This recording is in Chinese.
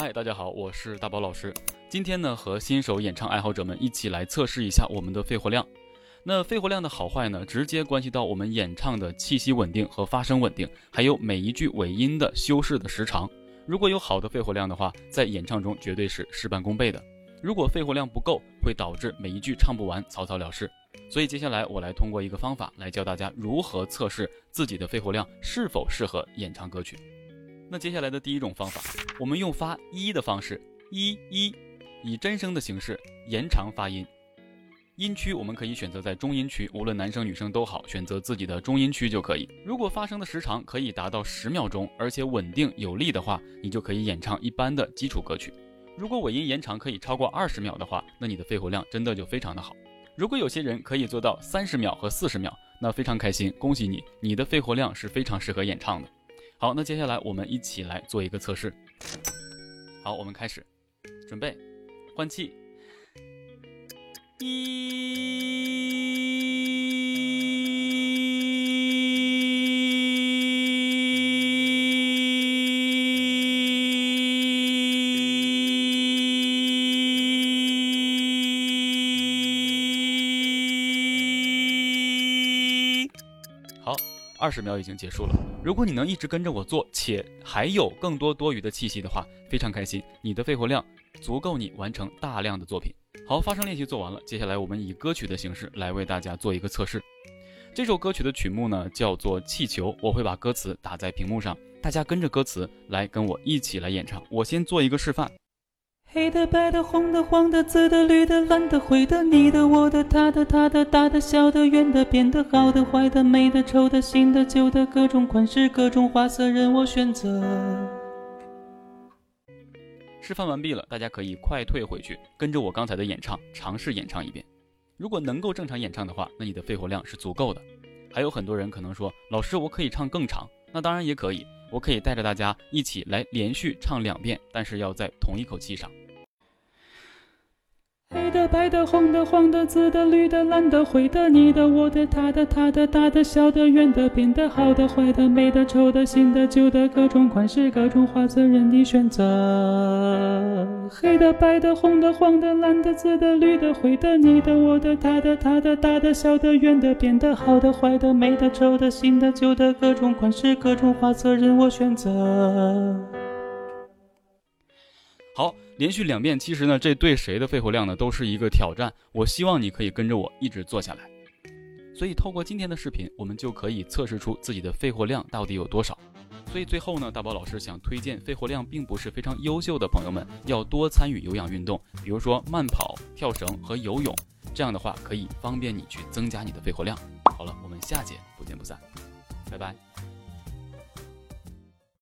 嗨，大家好，我是大宝老师。今天呢，和新手演唱爱好者们一起来测试一下我们的肺活量。那肺活量的好坏呢，直接关系到我们演唱的气息稳定和发声稳定，还有每一句尾音的修饰的时长。如果有好的肺活量的话，在演唱中绝对是事半功倍的。如果肺活量不够，会导致每一句唱不完，草草了事。所以接下来我来通过一个方法来教大家如何测试自己的肺活量是否适合演唱歌曲。那接下来的第一种方法，我们用发一的方式，一一，以真声的形式延长发音。音区我们可以选择在中音区，无论男生女生都好，选择自己的中音区就可以。如果发声的时长可以达到十秒钟，而且稳定有力的话，你就可以演唱一般的基础歌曲。如果尾音延长可以超过二十秒的话，那你的肺活量真的就非常的好。如果有些人可以做到三十秒和四十秒，那非常开心，恭喜你，你的肺活量是非常适合演唱的。好，那接下来我们一起来做一个测试。好，我们开始，准备，换气，一。好，二十秒已经结束了。如果你能一直跟着我做，且还有更多多余的气息的话，非常开心，你的肺活量足够你完成大量的作品。好，发声练习做完了，接下来我们以歌曲的形式来为大家做一个测试。这首歌曲的曲目呢叫做《气球》，我会把歌词打在屏幕上，大家跟着歌词来跟我一起来演唱。我先做一个示范。黑的、白的、红的、黄的、紫的、绿的、蓝的、灰的，你的、我的、他的、他的、大的、小的、圆的、扁的、好的、坏的、美的、丑的、新的、旧的，各种款式、各种花色任我选择。示范完毕了，大家可以快退回去，跟着我刚才的演唱尝试演唱一遍。如果能够正常演唱的话，那你的肺活量是足够的。还有很多人可能说，老师，我可以唱更长，那当然也可以，我可以带着大家一起来连续唱两遍，但是要在同一口气上。黑的、白的、红的、黄的、紫的、绿的、蓝的、灰的，你的、我的、他的、他的、大的、小的、圆的、扁的、好的、坏的、美的、丑的、新的、旧的，各种款式、各种花色任你选择。黑的、白的、红的、黄的、蓝的、紫的、绿的、灰的，你的、我的、他的、他的、大的、小的、圆的、扁的、好的、坏的、美的、丑的、新的、旧的，各种款式、各种花色任我选择。好，连续两遍，其实呢，这对谁的肺活量呢都是一个挑战。我希望你可以跟着我一直做下来。所以透过今天的视频，我们就可以测试出自己的肺活量到底有多少。所以最后呢，大宝老师想推荐肺活量并不是非常优秀的朋友们，要多参与有氧运动，比如说慢跑、跳绳和游泳，这样的话可以方便你去增加你的肺活量。好了，我们下节不见不散，拜拜。